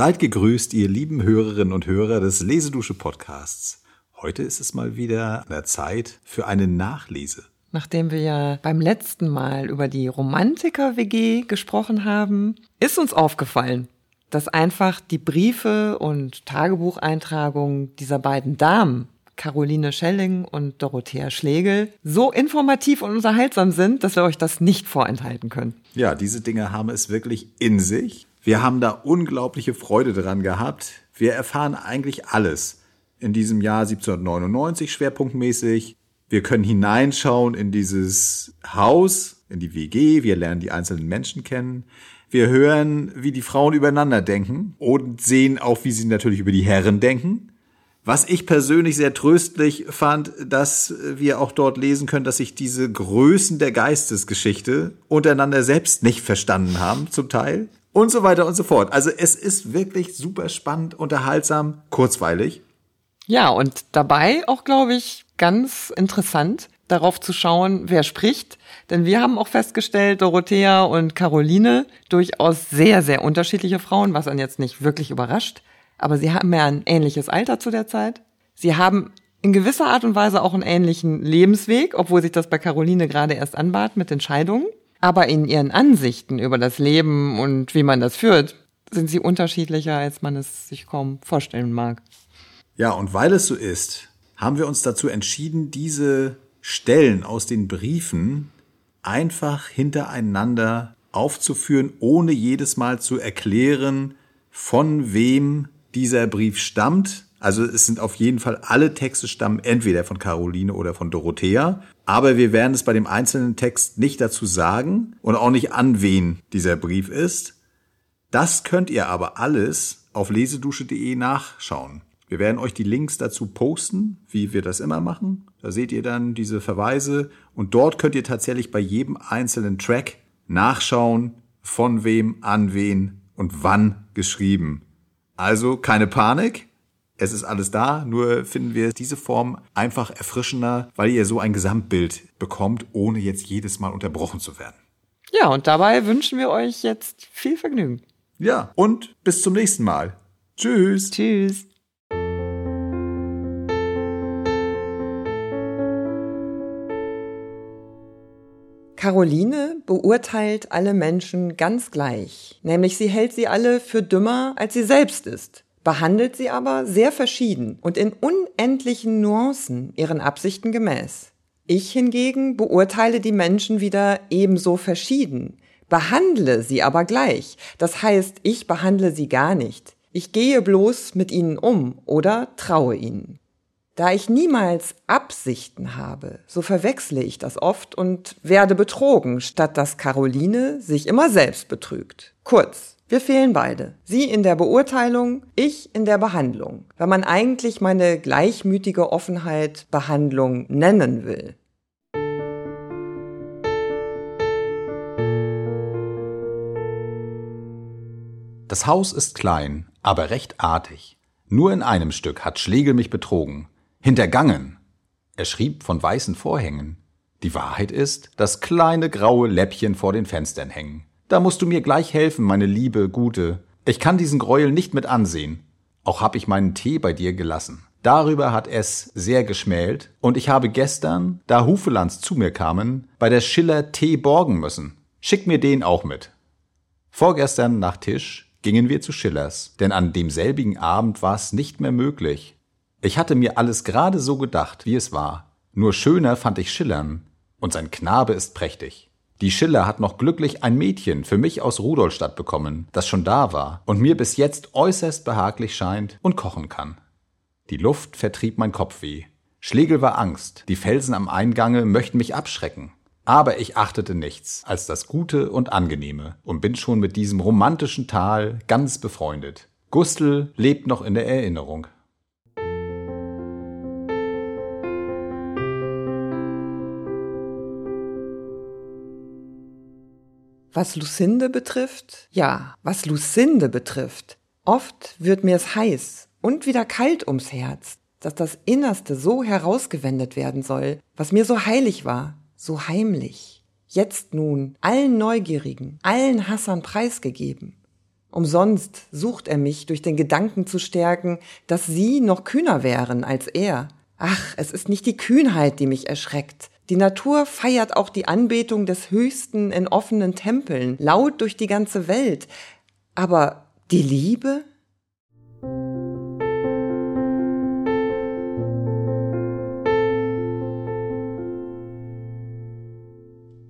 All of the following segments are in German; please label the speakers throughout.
Speaker 1: Seid gegrüßt, ihr lieben Hörerinnen und Hörer des Lesedusche Podcasts. Heute ist es mal wieder an der Zeit für eine Nachlese.
Speaker 2: Nachdem wir ja beim letzten Mal über die Romantiker-WG gesprochen haben, ist uns aufgefallen, dass einfach die Briefe und Tagebucheintragungen dieser beiden Damen, Caroline Schelling und Dorothea Schlegel, so informativ und unterhaltsam sind, dass wir euch das nicht vorenthalten können.
Speaker 1: Ja, diese Dinge haben es wirklich in sich. Wir haben da unglaubliche Freude dran gehabt. Wir erfahren eigentlich alles in diesem Jahr 1799 schwerpunktmäßig. Wir können hineinschauen in dieses Haus, in die WG. Wir lernen die einzelnen Menschen kennen. Wir hören, wie die Frauen übereinander denken und sehen auch, wie sie natürlich über die Herren denken. Was ich persönlich sehr tröstlich fand, dass wir auch dort lesen können, dass sich diese Größen der Geistesgeschichte untereinander selbst nicht verstanden haben, zum Teil. Und so weiter und so fort. Also es ist wirklich super spannend, unterhaltsam, kurzweilig.
Speaker 2: Ja, und dabei auch, glaube ich, ganz interessant, darauf zu schauen, wer spricht. Denn wir haben auch festgestellt, Dorothea und Caroline, durchaus sehr, sehr unterschiedliche Frauen, was einen jetzt nicht wirklich überrascht. Aber sie haben ja ein ähnliches Alter zu der Zeit. Sie haben in gewisser Art und Weise auch einen ähnlichen Lebensweg, obwohl sich das bei Caroline gerade erst anbahnt mit den Scheidungen. Aber in ihren Ansichten über das Leben und wie man das führt, sind sie unterschiedlicher, als man es sich kaum vorstellen mag.
Speaker 1: Ja, und weil es so ist, haben wir uns dazu entschieden, diese Stellen aus den Briefen einfach hintereinander aufzuführen, ohne jedes Mal zu erklären, von wem dieser Brief stammt. Also es sind auf jeden Fall alle Texte stammen entweder von Caroline oder von Dorothea. Aber wir werden es bei dem einzelnen Text nicht dazu sagen und auch nicht an wen dieser Brief ist. Das könnt ihr aber alles auf lesedusche.de nachschauen. Wir werden euch die Links dazu posten, wie wir das immer machen. Da seht ihr dann diese Verweise und dort könnt ihr tatsächlich bei jedem einzelnen Track nachschauen, von wem, an wen und wann geschrieben. Also keine Panik. Es ist alles da, nur finden wir diese Form einfach erfrischender, weil ihr so ein Gesamtbild bekommt, ohne jetzt jedes Mal unterbrochen zu werden.
Speaker 2: Ja, und dabei wünschen wir euch jetzt viel Vergnügen.
Speaker 1: Ja, und bis zum nächsten Mal. Tschüss.
Speaker 2: Tschüss. Caroline beurteilt alle Menschen ganz gleich, nämlich sie hält sie alle für dümmer, als sie selbst ist, behandelt sie aber sehr verschieden und in unendlichen Nuancen ihren Absichten gemäß. Ich hingegen beurteile die Menschen wieder ebenso verschieden, behandle sie aber gleich, das heißt, ich behandle sie gar nicht. Ich gehe bloß mit ihnen um oder traue ihnen. Da ich niemals Absichten habe, so verwechsle ich das oft und werde betrogen, statt dass Caroline sich immer selbst betrügt. Kurz, wir fehlen beide. Sie in der Beurteilung, ich in der Behandlung. Wenn man eigentlich meine gleichmütige Offenheit Behandlung nennen will.
Speaker 1: Das Haus ist klein, aber recht artig. Nur in einem Stück hat Schlegel mich betrogen. Hintergangen. Er schrieb von weißen Vorhängen. Die Wahrheit ist, dass kleine graue Läppchen vor den Fenstern hängen. Da musst du mir gleich helfen, meine liebe, gute. Ich kann diesen Gräuel nicht mit ansehen. Auch hab ich meinen Tee bei dir gelassen. Darüber hat es sehr geschmält, und ich habe gestern, da Hufelands zu mir kamen, bei der Schiller Tee borgen müssen. Schick mir den auch mit. Vorgestern nach Tisch gingen wir zu Schillers, denn an demselbigen Abend war's nicht mehr möglich, ich hatte mir alles gerade so gedacht, wie es war. Nur schöner fand ich Schillern. Und sein Knabe ist prächtig. Die Schiller hat noch glücklich ein Mädchen für mich aus Rudolstadt bekommen, das schon da war und mir bis jetzt äußerst behaglich scheint und kochen kann. Die Luft vertrieb mein Kopfweh. Schlegel war Angst, die Felsen am Eingange möchten mich abschrecken. Aber ich achtete nichts als das Gute und Angenehme und bin schon mit diesem romantischen Tal ganz befreundet. Gustl lebt noch in der Erinnerung.
Speaker 2: Was Lucinde betrifft, ja, was Lucinde betrifft, oft wird mir es heiß und wieder kalt ums Herz, dass das Innerste so herausgewendet werden soll, was mir so heilig war, so heimlich, jetzt nun allen Neugierigen, allen Hassern preisgegeben. Umsonst sucht er mich durch den Gedanken zu stärken, dass sie noch kühner wären als er. Ach, es ist nicht die Kühnheit, die mich erschreckt. Die Natur feiert auch die Anbetung des Höchsten in offenen Tempeln, laut durch die ganze Welt. Aber die Liebe?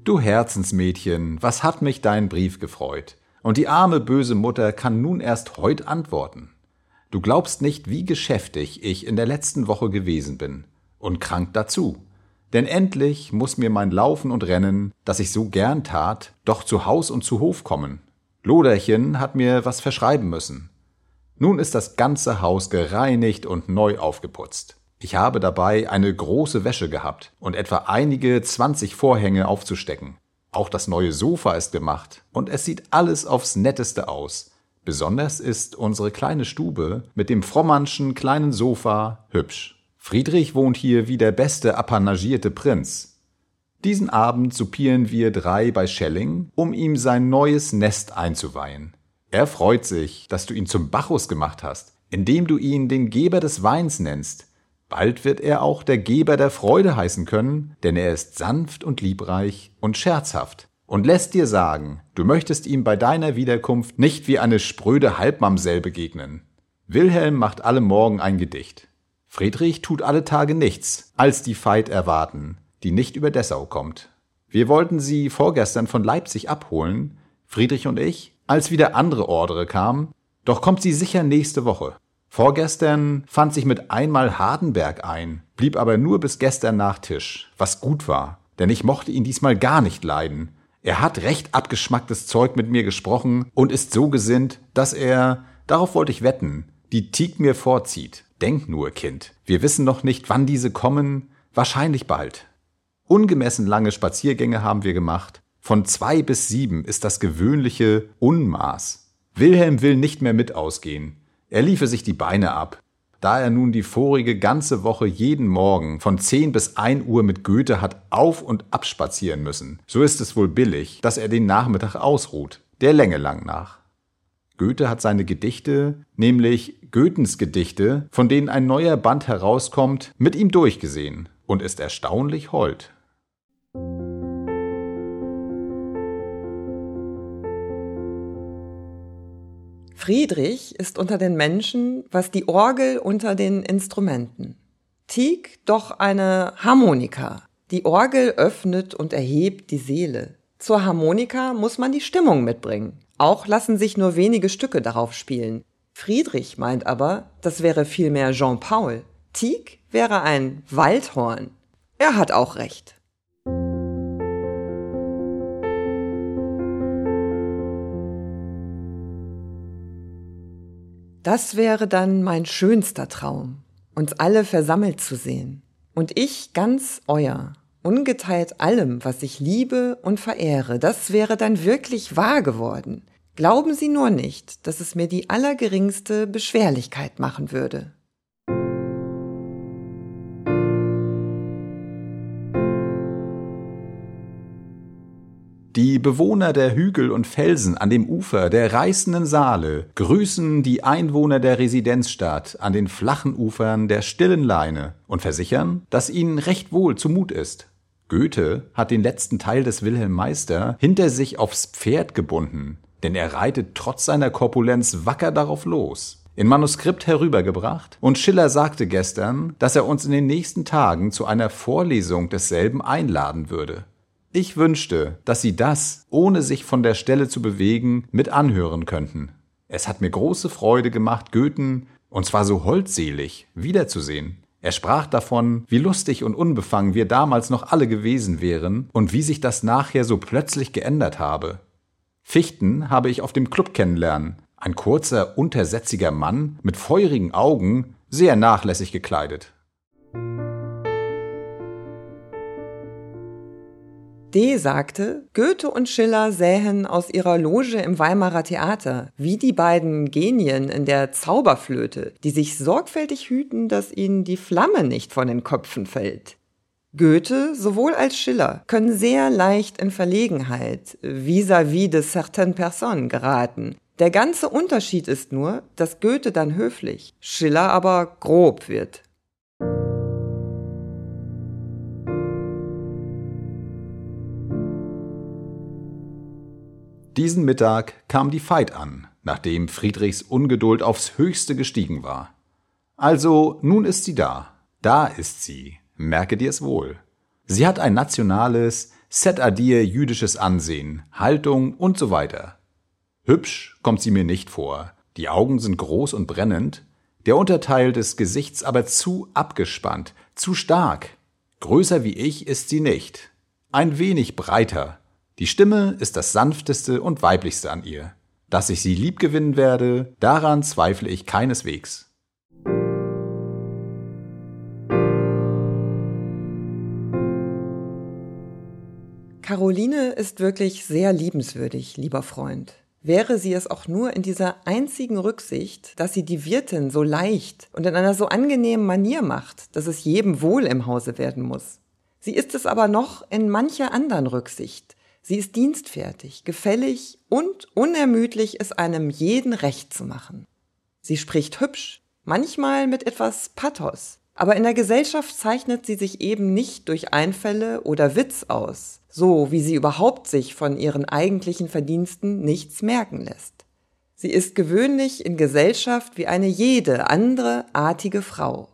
Speaker 1: Du Herzensmädchen, was hat mich dein Brief gefreut? Und die arme böse Mutter kann nun erst heut antworten. Du glaubst nicht, wie geschäftig ich in der letzten Woche gewesen bin. Und krank dazu. Denn endlich muss mir mein Laufen und Rennen, das ich so gern tat, doch zu Haus und zu Hof kommen. Loderchen hat mir was verschreiben müssen. Nun ist das ganze Haus gereinigt und neu aufgeputzt. Ich habe dabei eine große Wäsche gehabt und etwa einige zwanzig Vorhänge aufzustecken. Auch das neue Sofa ist gemacht und es sieht alles aufs netteste aus. Besonders ist unsere kleine Stube mit dem Frommannschen kleinen Sofa hübsch. Friedrich wohnt hier wie der beste apanagierte Prinz. Diesen Abend supieren wir drei bei Schelling, um ihm sein neues Nest einzuweihen. Er freut sich, dass du ihn zum Bacchus gemacht hast, indem du ihn den Geber des Weins nennst, Bald wird er auch der Geber der Freude heißen können, denn er ist sanft und liebreich und scherzhaft und lässt dir sagen, du möchtest ihm bei deiner Wiederkunft nicht wie eine spröde Halbmamsell begegnen. Wilhelm macht alle Morgen ein Gedicht. Friedrich tut alle Tage nichts, als die Veit erwarten, die nicht über Dessau kommt. Wir wollten sie vorgestern von Leipzig abholen, Friedrich und ich, als wieder andere Ordre kam, doch kommt sie sicher nächste Woche. Vorgestern fand sich mit einmal Hardenberg ein, blieb aber nur bis gestern nach Tisch, was gut war, denn ich mochte ihn diesmal gar nicht leiden. Er hat recht abgeschmacktes Zeug mit mir gesprochen und ist so gesinnt, dass er, darauf wollte ich wetten, die Tieg mir vorzieht. Denk nur, Kind, wir wissen noch nicht, wann diese kommen, wahrscheinlich bald. Ungemessen lange Spaziergänge haben wir gemacht. Von zwei bis sieben ist das gewöhnliche Unmaß. Wilhelm will nicht mehr mit ausgehen. Er liefe sich die Beine ab. Da er nun die vorige ganze Woche jeden Morgen von 10 bis 1 Uhr mit Goethe hat auf und abspazieren müssen, so ist es wohl billig, dass er den Nachmittag ausruht, der Länge lang nach. Goethe hat seine Gedichte, nämlich Goethens Gedichte, von denen ein neuer Band herauskommt, mit ihm durchgesehen und ist erstaunlich hold.
Speaker 2: Friedrich ist unter den Menschen, was die Orgel unter den Instrumenten. Tieck doch eine Harmonika. Die Orgel öffnet und erhebt die Seele. Zur Harmonika muss man die Stimmung mitbringen. Auch lassen sich nur wenige Stücke darauf spielen. Friedrich meint aber, das wäre vielmehr Jean-Paul. Tieck wäre ein Waldhorn. Er hat auch recht. Das wäre dann mein schönster Traum, uns alle versammelt zu sehen. Und ich ganz euer, ungeteilt allem, was ich liebe und verehre, das wäre dann wirklich wahr geworden. Glauben Sie nur nicht, dass es mir die allergeringste Beschwerlichkeit machen würde.
Speaker 1: Die Bewohner der Hügel und Felsen an dem Ufer der reißenden Saale grüßen die Einwohner der Residenzstadt an den flachen Ufern der stillen Leine und versichern, dass ihnen recht wohl zumut ist. Goethe hat den letzten Teil des Wilhelm Meister hinter sich aufs Pferd gebunden, denn er reitet trotz seiner Korpulenz wacker darauf los. In Manuskript herübergebracht, und Schiller sagte gestern, dass er uns in den nächsten Tagen zu einer Vorlesung desselben einladen würde. Ich wünschte, dass Sie das, ohne sich von der Stelle zu bewegen, mit anhören könnten. Es hat mir große Freude gemacht, Goethen, und zwar so holdselig, wiederzusehen. Er sprach davon, wie lustig und unbefangen wir damals noch alle gewesen wären und wie sich das nachher so plötzlich geändert habe. Fichten habe ich auf dem Club kennenlernen. Ein kurzer, untersetziger Mann mit feurigen Augen, sehr nachlässig gekleidet.
Speaker 2: D. sagte, Goethe und Schiller sähen aus ihrer Loge im Weimarer Theater wie die beiden Genien in der Zauberflöte, die sich sorgfältig hüten, dass ihnen die Flamme nicht von den Köpfen fällt. Goethe sowohl als Schiller können sehr leicht in Verlegenheit vis-à-vis -vis de certaines personnes geraten, Der ganze Unterschied ist nur, dass Goethe dann höflich, Schiller aber grob wird.
Speaker 1: Diesen Mittag kam die Veit an, nachdem Friedrichs Ungeduld aufs höchste gestiegen war. Also, nun ist sie da. Da ist sie. Merke dir es wohl. Sie hat ein nationales, set adir jüdisches Ansehen, Haltung und so weiter. Hübsch kommt sie mir nicht vor. Die Augen sind groß und brennend, der Unterteil des Gesichts aber zu abgespannt, zu stark. Größer wie ich ist sie nicht. Ein wenig breiter, die Stimme ist das sanfteste und weiblichste an ihr. Dass ich sie liebgewinnen werde, daran zweifle ich keineswegs.
Speaker 2: Caroline ist wirklich sehr liebenswürdig, lieber Freund. Wäre sie es auch nur in dieser einzigen Rücksicht, dass sie die Wirtin so leicht und in einer so angenehmen Manier macht, dass es jedem wohl im Hause werden muss. Sie ist es aber noch in mancher anderen Rücksicht, Sie ist dienstfertig, gefällig und unermüdlich, es einem jeden recht zu machen. Sie spricht hübsch, manchmal mit etwas Pathos, aber in der Gesellschaft zeichnet sie sich eben nicht durch Einfälle oder Witz aus, so wie sie überhaupt sich von ihren eigentlichen Verdiensten nichts merken lässt. Sie ist gewöhnlich in Gesellschaft wie eine jede andere artige Frau.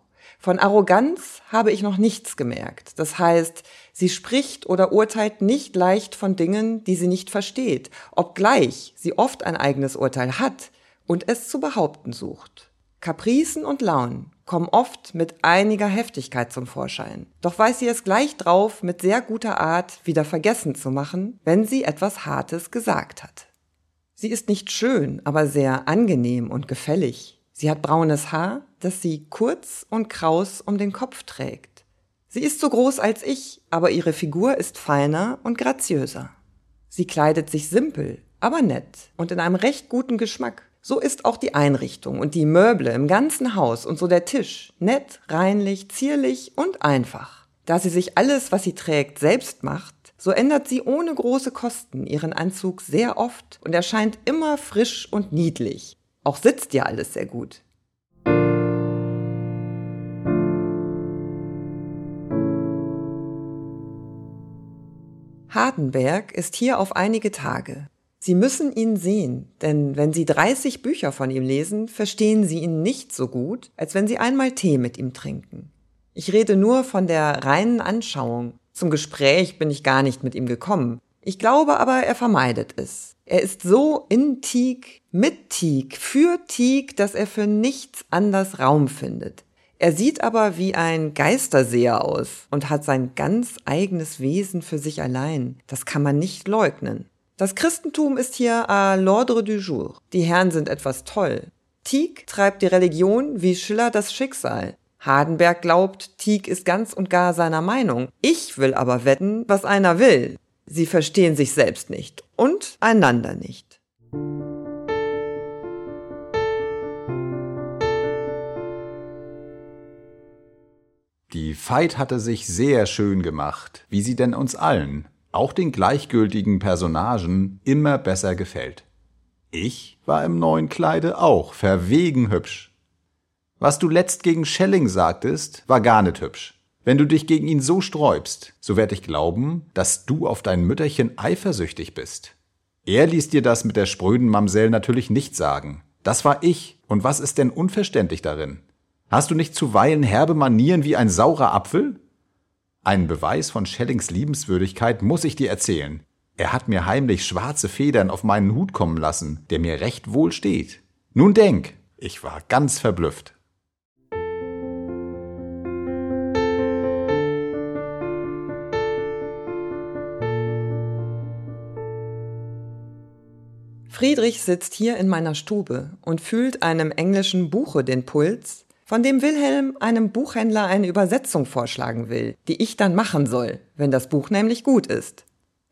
Speaker 2: Von Arroganz habe ich noch nichts gemerkt. Das heißt, sie spricht oder urteilt nicht leicht von Dingen, die sie nicht versteht, obgleich sie oft ein eigenes Urteil hat und es zu behaupten sucht. Kapricen und Launen kommen oft mit einiger Heftigkeit zum Vorschein. Doch weiß sie es gleich drauf, mit sehr guter Art wieder vergessen zu machen, wenn sie etwas Hartes gesagt hat. Sie ist nicht schön, aber sehr angenehm und gefällig. Sie hat braunes Haar, das sie kurz und kraus um den Kopf trägt. Sie ist so groß als ich, aber ihre Figur ist feiner und graziöser. Sie kleidet sich simpel, aber nett und in einem recht guten Geschmack. So ist auch die Einrichtung und die Möble im ganzen Haus und so der Tisch nett, reinlich, zierlich und einfach. Da sie sich alles, was sie trägt, selbst macht, so ändert sie ohne große Kosten ihren Anzug sehr oft und erscheint immer frisch und niedlich, auch sitzt ja alles sehr gut. Hardenberg ist hier auf einige Tage. Sie müssen ihn sehen, denn wenn Sie 30 Bücher von ihm lesen, verstehen Sie ihn nicht so gut, als wenn Sie einmal Tee mit ihm trinken. Ich rede nur von der reinen Anschauung. Zum Gespräch bin ich gar nicht mit ihm gekommen. Ich glaube aber, er vermeidet es. Er ist so in Teak, mit Teak, für Teak, dass er für nichts anders Raum findet. Er sieht aber wie ein Geisterseher aus und hat sein ganz eigenes Wesen für sich allein. Das kann man nicht leugnen. Das Christentum ist hier à l'ordre du jour. Die Herren sind etwas toll. Tieck treibt die Religion wie Schiller das Schicksal. Hardenberg glaubt, Tieck ist ganz und gar seiner Meinung. Ich will aber wetten, was einer will. Sie verstehen sich selbst nicht und einander nicht.
Speaker 1: Die Veit hatte sich sehr schön gemacht, wie sie denn uns allen, auch den gleichgültigen Personagen, immer besser gefällt. Ich war im neuen Kleide auch verwegen hübsch. Was du letzt gegen Schelling sagtest, war gar nicht hübsch. Wenn du dich gegen ihn so sträubst, so werd ich glauben, dass du auf dein Mütterchen eifersüchtig bist. Er ließ dir das mit der spröden Mamsell natürlich nicht sagen. Das war ich, und was ist denn unverständlich darin? Hast du nicht zuweilen herbe Manieren wie ein saurer Apfel? Einen Beweis von Schellings Liebenswürdigkeit muss ich dir erzählen. Er hat mir heimlich schwarze Federn auf meinen Hut kommen lassen, der mir recht wohl steht. Nun denk, ich war ganz verblüfft.
Speaker 2: Friedrich sitzt hier in meiner Stube und fühlt einem englischen Buche den Puls, von dem Wilhelm einem Buchhändler eine Übersetzung vorschlagen will, die ich dann machen soll, wenn das Buch nämlich gut ist.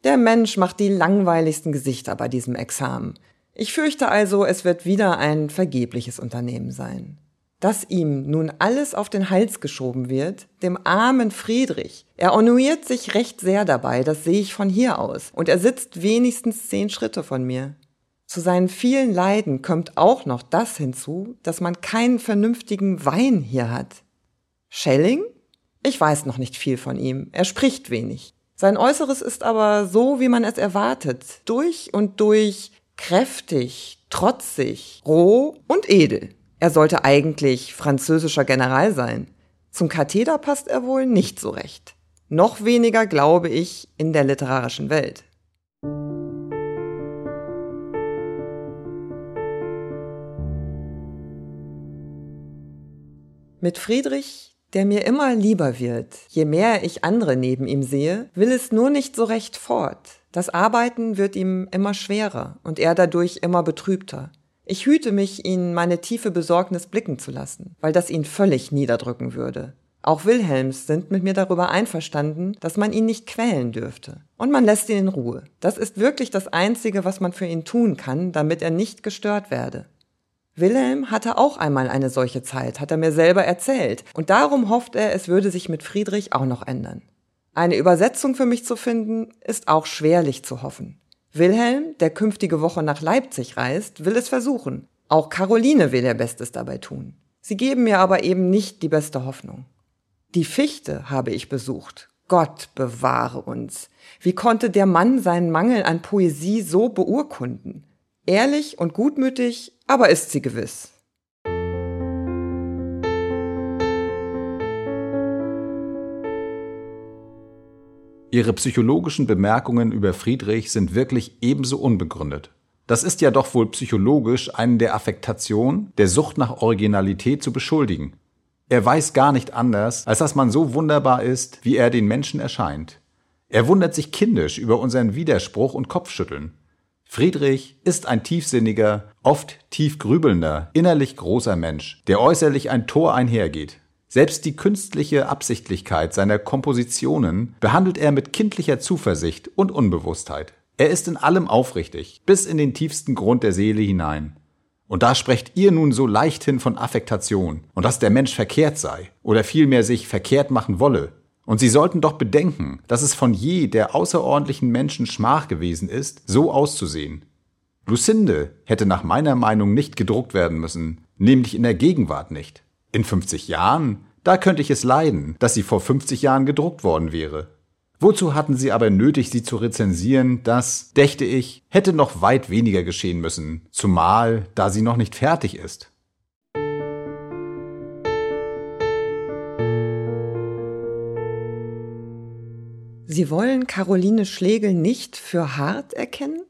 Speaker 2: Der Mensch macht die langweiligsten Gesichter bei diesem Examen. Ich fürchte also, es wird wieder ein vergebliches Unternehmen sein. Dass ihm nun alles auf den Hals geschoben wird, dem armen Friedrich. Er ennuiert sich recht sehr dabei, das sehe ich von hier aus, und er sitzt wenigstens zehn Schritte von mir. Zu seinen vielen Leiden kommt auch noch das hinzu, dass man keinen vernünftigen Wein hier hat. Schelling? Ich weiß noch nicht viel von ihm. Er spricht wenig. Sein Äußeres ist aber so, wie man es erwartet. Durch und durch kräftig, trotzig, roh und edel. Er sollte eigentlich französischer General sein. Zum Katheder passt er wohl nicht so recht. Noch weniger glaube ich in der literarischen Welt. Mit Friedrich, der mir immer lieber wird, je mehr ich andere neben ihm sehe, will es nur nicht so recht fort. Das Arbeiten wird ihm immer schwerer und er dadurch immer betrübter. Ich hüte mich, ihn meine tiefe Besorgnis blicken zu lassen, weil das ihn völlig niederdrücken würde. Auch Wilhelms sind mit mir darüber einverstanden, dass man ihn nicht quälen dürfte. Und man lässt ihn in Ruhe. Das ist wirklich das Einzige, was man für ihn tun kann, damit er nicht gestört werde. Wilhelm hatte auch einmal eine solche Zeit, hat er mir selber erzählt, und darum hofft er, es würde sich mit Friedrich auch noch ändern. Eine Übersetzung für mich zu finden, ist auch schwerlich zu hoffen. Wilhelm, der künftige Woche nach Leipzig reist, will es versuchen. Auch Caroline will ihr Bestes dabei tun. Sie geben mir aber eben nicht die beste Hoffnung. Die Fichte habe ich besucht. Gott bewahre uns. Wie konnte der Mann seinen Mangel an Poesie so beurkunden? Ehrlich und gutmütig, aber ist sie gewiss.
Speaker 1: Ihre psychologischen Bemerkungen über Friedrich sind wirklich ebenso unbegründet. Das ist ja doch wohl psychologisch einen der Affektation, der Sucht nach Originalität zu beschuldigen. Er weiß gar nicht anders, als dass man so wunderbar ist, wie er den Menschen erscheint. Er wundert sich kindisch über unseren Widerspruch und Kopfschütteln. Friedrich ist ein tiefsinniger, oft tief grübelnder, innerlich großer Mensch, der äußerlich ein Tor einhergeht. Selbst die künstliche Absichtlichkeit seiner Kompositionen behandelt er mit kindlicher Zuversicht und Unbewusstheit. Er ist in allem aufrichtig, bis in den tiefsten Grund der Seele hinein. Und da sprecht ihr nun so leichthin von Affektation und dass der Mensch verkehrt sei oder vielmehr sich verkehrt machen wolle. Und Sie sollten doch bedenken, dass es von je der außerordentlichen Menschen Schmach gewesen ist, so auszusehen. Lucinde hätte nach meiner Meinung nicht gedruckt werden müssen, nämlich in der Gegenwart nicht. In 50 Jahren, da könnte ich es leiden, dass sie vor 50 Jahren gedruckt worden wäre. Wozu hatten sie aber nötig, sie zu rezensieren, das, dächte ich, hätte noch weit weniger geschehen müssen, zumal da sie noch nicht fertig ist.
Speaker 2: Sie wollen Caroline Schlegel nicht für hart erkennen?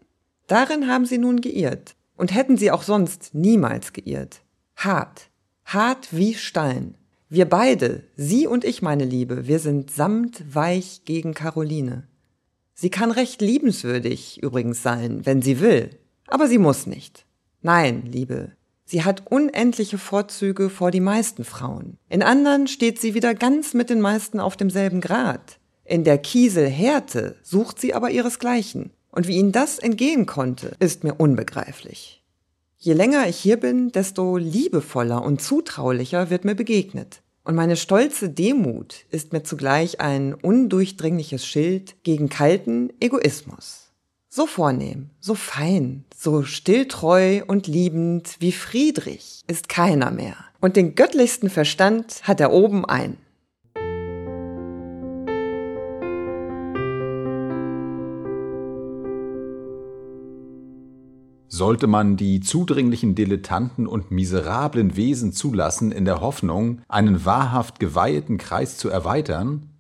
Speaker 2: Darin haben Sie nun geirrt und hätten Sie auch sonst niemals geirrt. Hart, hart wie Stein. Wir beide, Sie und ich, meine Liebe, wir sind samtweich gegen Caroline. Sie kann recht liebenswürdig übrigens sein, wenn sie will, aber sie muss nicht. Nein, Liebe, sie hat unendliche Vorzüge vor die meisten Frauen. In anderen steht sie wieder ganz mit den meisten auf demselben Grad. In der Kieselhärte sucht sie aber ihresgleichen. Und wie ihnen das entgehen konnte, ist mir unbegreiflich. Je länger ich hier bin, desto liebevoller und zutraulicher wird mir begegnet. Und meine stolze Demut ist mir zugleich ein undurchdringliches Schild gegen kalten Egoismus. So vornehm, so fein, so stilltreu und liebend wie Friedrich ist keiner mehr. Und den göttlichsten Verstand hat er oben ein.
Speaker 1: Sollte man die zudringlichen Dilettanten und miserablen Wesen zulassen in der Hoffnung, einen wahrhaft geweiheten Kreis zu erweitern?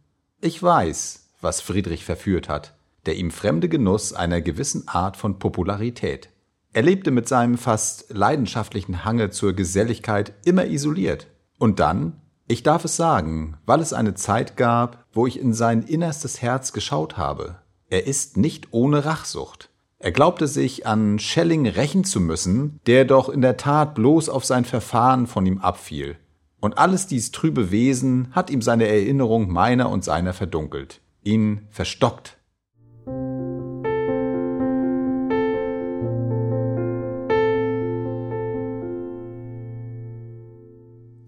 Speaker 1: Ich weiß, was Friedrich verführt hat, der ihm fremde Genuss einer gewissen Art von Popularität. Er lebte mit seinem fast leidenschaftlichen Hange zur Geselligkeit immer isoliert. Und dann, ich darf es sagen, weil es eine Zeit gab, wo ich in sein innerstes Herz geschaut habe, er ist nicht ohne Rachsucht. Er glaubte sich an Schelling rächen zu müssen, der doch in der Tat bloß auf sein Verfahren von ihm abfiel. Und alles dies trübe Wesen hat ihm seine Erinnerung meiner und seiner verdunkelt, ihn verstockt.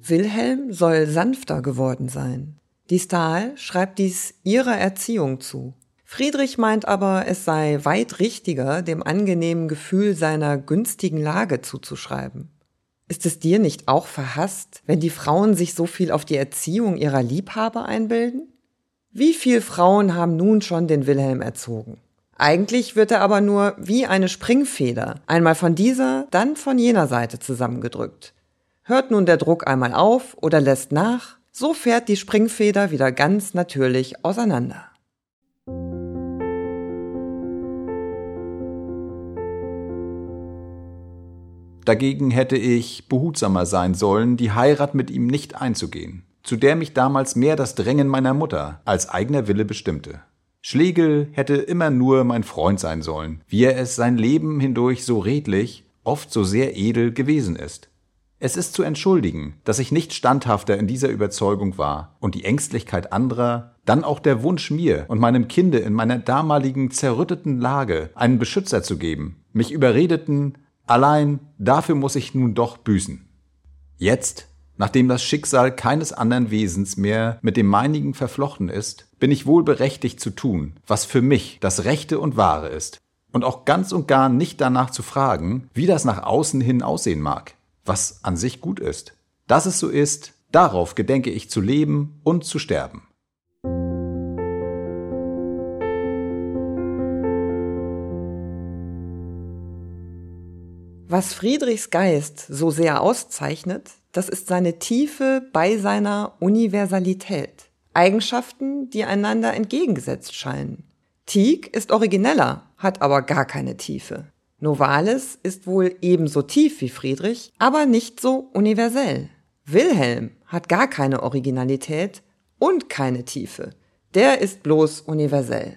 Speaker 2: Wilhelm soll sanfter geworden sein. Die Stahl schreibt dies ihrer Erziehung zu. Friedrich meint aber, es sei weit richtiger, dem angenehmen Gefühl seiner günstigen Lage zuzuschreiben. Ist es dir nicht auch verhasst, wenn die Frauen sich so viel auf die Erziehung ihrer Liebhaber einbilden? Wie viel Frauen haben nun schon den Wilhelm erzogen? Eigentlich wird er aber nur wie eine Springfeder, einmal von dieser, dann von jener Seite zusammengedrückt. Hört nun der Druck einmal auf oder lässt nach, so fährt die Springfeder wieder ganz natürlich auseinander.
Speaker 1: Dagegen hätte ich behutsamer sein sollen, die Heirat mit ihm nicht einzugehen, zu der mich damals mehr das Drängen meiner Mutter als eigener Wille bestimmte. Schlegel hätte immer nur mein Freund sein sollen, wie er es sein Leben hindurch so redlich, oft so sehr edel gewesen ist. Es ist zu entschuldigen, dass ich nicht standhafter in dieser Überzeugung war und die Ängstlichkeit anderer, dann auch der Wunsch mir und meinem Kinde in meiner damaligen zerrütteten Lage einen Beschützer zu geben, mich überredeten, Allein dafür muss ich nun doch büßen. Jetzt, nachdem das Schicksal keines anderen Wesens mehr mit dem meinigen verflochten ist, bin ich wohl berechtigt zu tun, was für mich das Rechte und Wahre ist, und auch ganz und gar nicht danach zu fragen, wie das nach außen hin aussehen mag, was an sich gut ist. Dass es so ist, darauf gedenke ich zu leben und zu sterben.
Speaker 2: Was Friedrichs Geist so sehr auszeichnet, das ist seine Tiefe bei seiner Universalität. Eigenschaften, die einander entgegengesetzt scheinen. Tieck ist origineller, hat aber gar keine Tiefe. Novalis ist wohl ebenso tief wie Friedrich, aber nicht so universell. Wilhelm hat gar keine Originalität und keine Tiefe. Der ist bloß universell.